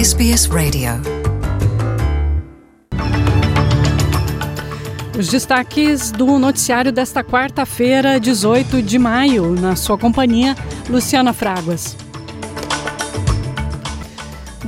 SBS Radio. Os destaques do noticiário desta quarta-feira, 18 de maio, na sua companhia, Luciana Fraguas.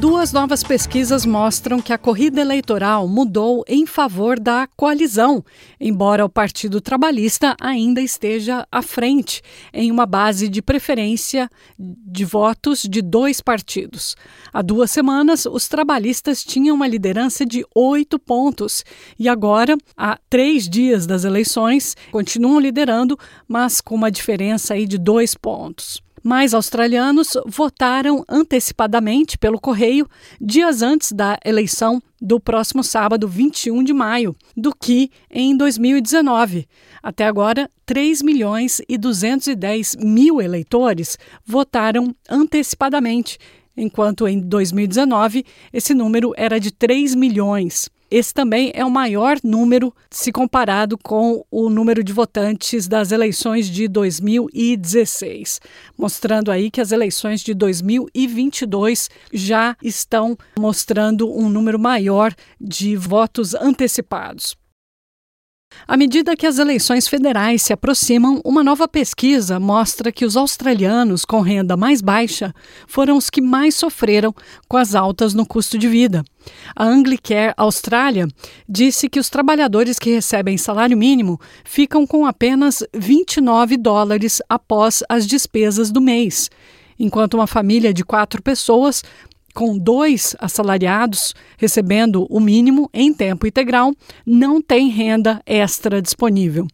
Duas novas pesquisas mostram que a corrida eleitoral mudou em favor da coalizão, embora o Partido Trabalhista ainda esteja à frente, em uma base de preferência de votos de dois partidos. Há duas semanas, os trabalhistas tinham uma liderança de oito pontos e agora, há três dias das eleições, continuam liderando, mas com uma diferença aí de dois pontos. Mais australianos votaram antecipadamente pelo correio dias antes da eleição do próximo sábado, 21 de maio, do que em 2019. Até agora, 3 milhões e 210 mil eleitores votaram antecipadamente, enquanto em 2019 esse número era de 3 milhões. Esse também é o maior número se comparado com o número de votantes das eleições de 2016, mostrando aí que as eleições de 2022 já estão mostrando um número maior de votos antecipados. À medida que as eleições federais se aproximam, uma nova pesquisa mostra que os australianos com renda mais baixa foram os que mais sofreram com as altas no custo de vida. A Anglicare Austrália disse que os trabalhadores que recebem salário mínimo ficam com apenas 29 dólares após as despesas do mês enquanto uma família de quatro pessoas com dois assalariados recebendo o mínimo em tempo integral, não tem renda extra disponível.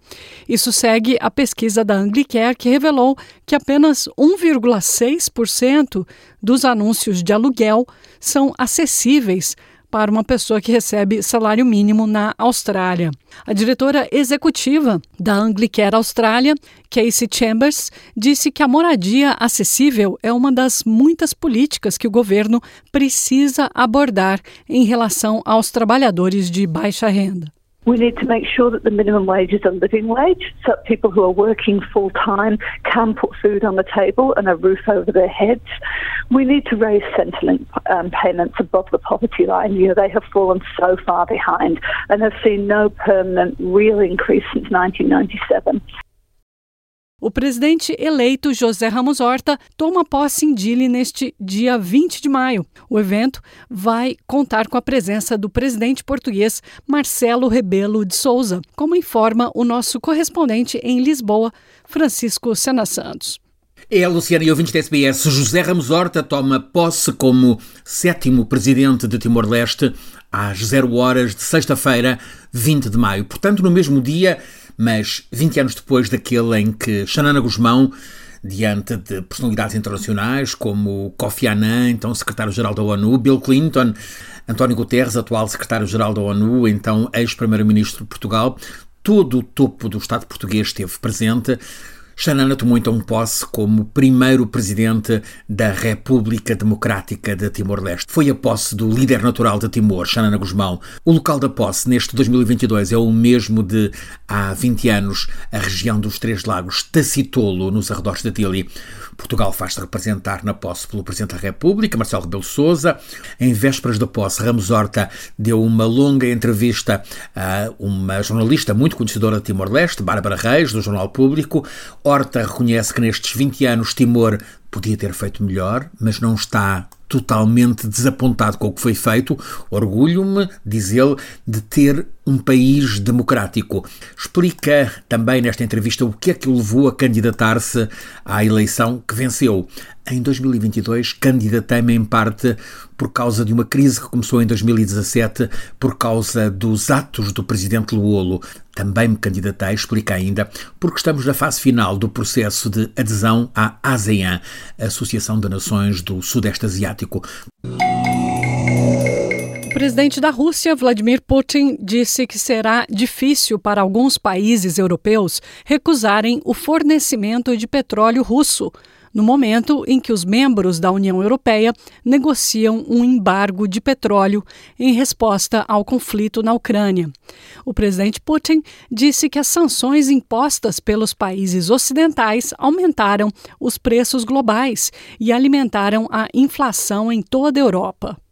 Isso segue a pesquisa da Anglicare, que revelou que apenas 1,6% dos anúncios de aluguel são acessíveis para uma pessoa que recebe salário mínimo na Austrália. A diretora executiva da Anglicare Austrália, Casey Chambers, disse que a moradia acessível é uma das muitas políticas que o governo precisa abordar em relação aos trabalhadores de baixa renda. We need to make sure that the minimum wage is a living wage so that people who are working full time can put food on the table and a roof over their heads. We need to raise Centrelink um, payments above the poverty line. You know, they have fallen so far behind and have seen no permanent real increase since 1997. O presidente eleito José Ramos Horta toma posse em Dili neste dia 20 de maio. O evento vai contar com a presença do presidente português Marcelo Rebelo de Souza, como informa o nosso correspondente em Lisboa, Francisco Sena Santos. É, Luciana e ouvintes da SBS, José Ramos Horta toma posse como sétimo presidente de Timor-Leste às 0 horas de sexta-feira, 20 de maio. Portanto, no mesmo dia mas 20 anos depois daquele em que Xanana Guzmão, diante de personalidades internacionais como Kofi Annan, então secretário-geral da ONU, Bill Clinton, António Guterres, atual secretário-geral da ONU, então ex-primeiro-ministro de Portugal, todo o topo do Estado português esteve presente Xanana tomou então posse como primeiro presidente da República Democrática de Timor-Leste. Foi a posse do líder natural de Timor, Xanana Guzmão. O local da posse neste 2022 é o mesmo de há 20 anos, a região dos Três Lagos, Tacitolo, nos arredores de Tili. Portugal faz-se representar na posse pelo Presidente da República, Marcelo Rebelo Sousa. Em vésperas da posse, Ramos Horta deu uma longa entrevista a uma jornalista muito conhecedora de Timor-Leste, Bárbara Reis, do Jornal Público. Horta reconhece que nestes 20 anos Timor podia ter feito melhor, mas não está totalmente desapontado com o que foi feito. Orgulho-me, diz ele, de ter um país democrático. Explica também nesta entrevista o que é que o levou a candidatar-se à eleição que venceu. Em 2022, candidatei-me em parte por causa de uma crise que começou em 2017 por causa dos atos do presidente Luolo. Também me candidatei, explica ainda, porque estamos na fase final do processo de adesão à ASEAN, Associação de Nações do Sudeste Asiático. O presidente da Rússia, Vladimir Putin, disse que será difícil para alguns países europeus recusarem o fornecimento de petróleo russo no momento em que os membros da União Europeia negociam um embargo de petróleo em resposta ao conflito na Ucrânia. O presidente Putin disse que as sanções impostas pelos países ocidentais aumentaram os preços globais e alimentaram a inflação em toda a Europa.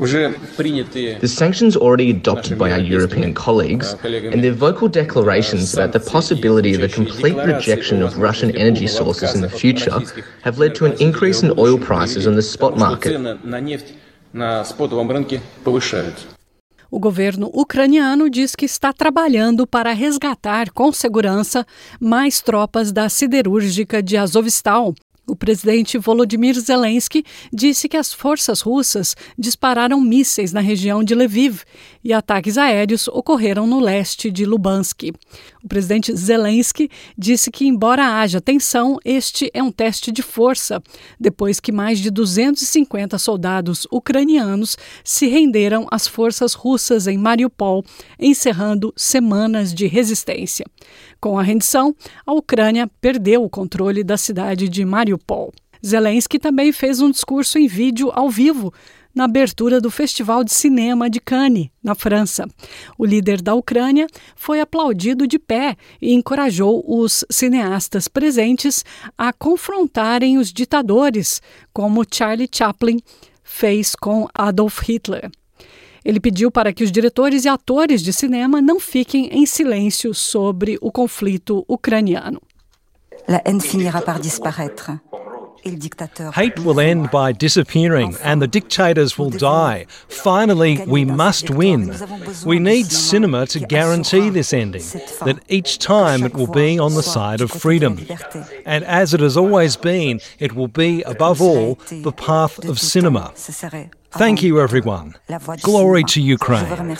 The sanctions already adopted by our European colleagues and their vocal declarations about the possibility of a complete rejection of Russian energy sources in the future have led to an increase in oil prices on the spot market. O governo ucraniano diz que está trabalhando para resgatar com segurança mais tropas da siderúrgica de Azovstal, o presidente Volodymyr Zelensky disse que as forças russas dispararam mísseis na região de Lviv e ataques aéreos ocorreram no leste de Lubansk. O presidente Zelensky disse que, embora haja tensão, este é um teste de força, depois que mais de 250 soldados ucranianos se renderam às forças russas em Mariupol, encerrando semanas de resistência. Com a rendição, a Ucrânia perdeu o controle da cidade de Mariupol. Zelensky também fez um discurso em vídeo ao vivo na abertura do Festival de Cinema de Cannes, na França. O líder da Ucrânia foi aplaudido de pé e encorajou os cineastas presentes a confrontarem os ditadores, como Charlie Chaplin fez com Adolf Hitler. Ele pediu para que os diretores e atores de cinema não fiquem em silêncio sobre o conflito ucraniano. La haine finira par disparaître. Hate will end by disappearing and the dictators will die. Finally, we must win. We need cinema to guarantee this ending, that each time it will be on the side of freedom. And as it has always been, it will be, above all, the path of cinema. Thank you, everyone. Glory to Ukraine.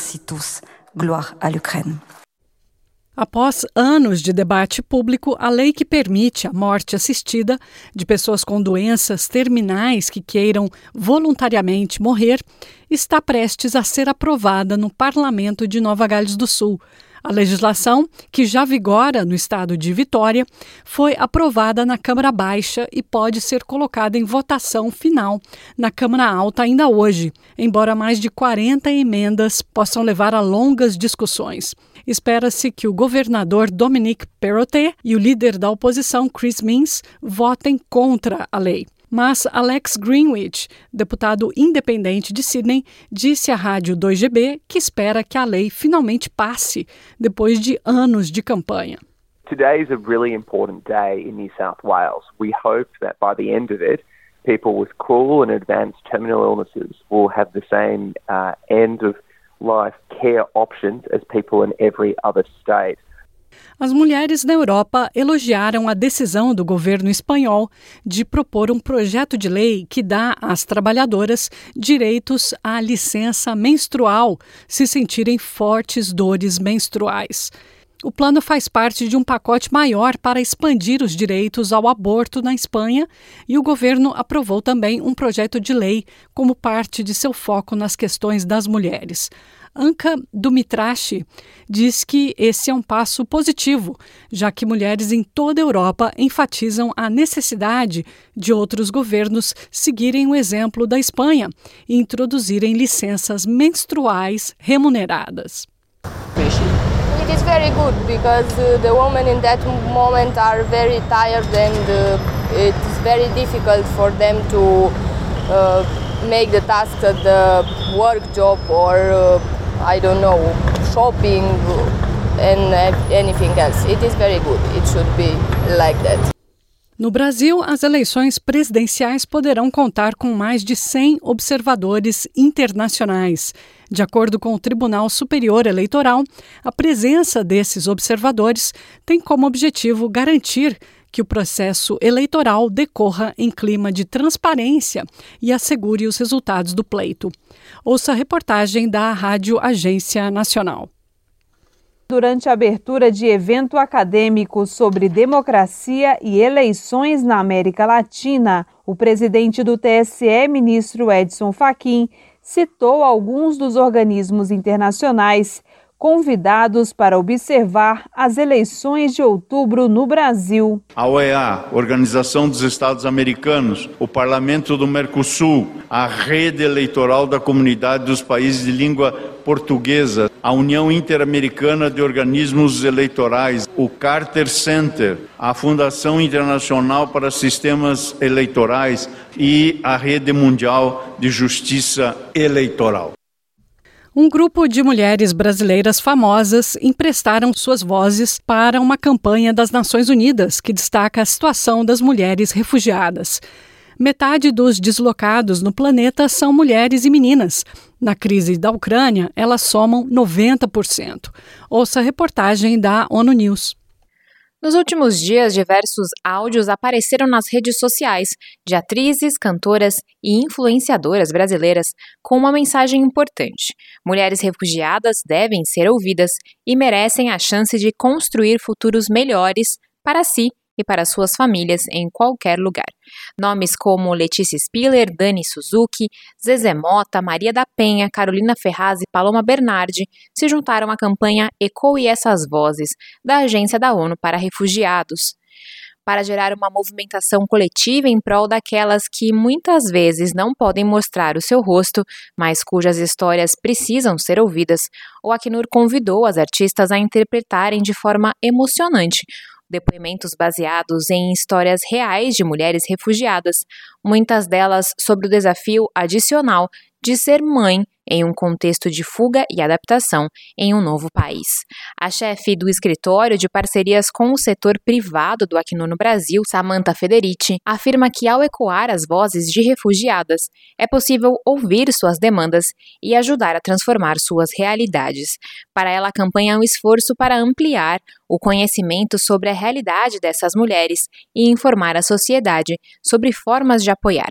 Após anos de debate público, a lei que permite a morte assistida de pessoas com doenças terminais que queiram voluntariamente morrer está prestes a ser aprovada no Parlamento de Nova Gales do Sul. A legislação, que já vigora no estado de Vitória, foi aprovada na Câmara Baixa e pode ser colocada em votação final na Câmara Alta ainda hoje, embora mais de 40 emendas possam levar a longas discussões. Espera-se que o governador Dominic Perrottet e o líder da oposição Chris Minns votem contra a lei. Mas Alex Greenwich, deputado independente de Sydney, disse à rádio 2GB que espera que a lei finalmente passe depois de anos de campanha. Today is a really important day in New South Wales. We hope that by the end of it, people with cruel and advanced terminal illnesses will have the same uh, end of life care options as people in every other state. As mulheres na Europa elogiaram a decisão do governo espanhol de propor um projeto de lei que dá às trabalhadoras direitos à licença menstrual se sentirem fortes dores menstruais. O plano faz parte de um pacote maior para expandir os direitos ao aborto na Espanha e o governo aprovou também um projeto de lei como parte de seu foco nas questões das mulheres. Anka Dumitrashi diz que esse é um passo positivo, já que mulheres em toda a Europa enfatizam a necessidade de outros governos seguirem o exemplo da Espanha e introduzirem licenças menstruais remuneradas. It is very good because uh, the women in that moment are very tired and uh, it is very difficult for them to uh, make the task at the work job or uh, I don't know, shopping and anything else. It is very good. It should be like that. No Brasil, as eleições presidenciais poderão contar com mais de 100 observadores internacionais. De acordo com o Tribunal Superior Eleitoral, a presença desses observadores tem como objetivo garantir que o processo eleitoral decorra em clima de transparência e assegure os resultados do pleito. Ouça a reportagem da Rádio Agência Nacional. Durante a abertura de evento acadêmico sobre democracia e eleições na América Latina, o presidente do TSE, ministro Edson Fachin, citou alguns dos organismos internacionais convidados para observar as eleições de outubro no Brasil. A OEA, Organização dos Estados Americanos, o Parlamento do Mercosul, a Rede Eleitoral da Comunidade dos Países de Língua Portuguesa, a União Interamericana de Organismos Eleitorais, o Carter Center, a Fundação Internacional para Sistemas Eleitorais e a Rede Mundial de Justiça Eleitoral um grupo de mulheres brasileiras famosas emprestaram suas vozes para uma campanha das Nações Unidas que destaca a situação das mulheres refugiadas. Metade dos deslocados no planeta são mulheres e meninas. Na crise da Ucrânia, elas somam 90%. Ouça a reportagem da ONU News. Nos últimos dias, diversos áudios apareceram nas redes sociais de atrizes, cantoras e influenciadoras brasileiras com uma mensagem importante: mulheres refugiadas devem ser ouvidas e merecem a chance de construir futuros melhores para si e para suas famílias em qualquer lugar. Nomes como Letícia Spiller, Dani Suzuki, Zezé Mota, Maria da Penha, Carolina Ferraz e Paloma Bernardi se juntaram à campanha Ecoe essas vozes da Agência da ONU para Refugiados para gerar uma movimentação coletiva em prol daquelas que muitas vezes não podem mostrar o seu rosto, mas cujas histórias precisam ser ouvidas. O Acnur convidou as artistas a interpretarem de forma emocionante depoimentos baseados em histórias reais de mulheres refugiadas, muitas delas sobre o desafio adicional de ser mãe em um contexto de fuga e adaptação em um novo país. A chefe do escritório de parcerias com o setor privado do Acnur no Brasil, Samantha Federici, afirma que ao ecoar as vozes de refugiadas, é possível ouvir suas demandas e ajudar a transformar suas realidades. Para ela, a campanha é um esforço para ampliar o conhecimento sobre a realidade dessas mulheres e informar a sociedade sobre formas de apoiar.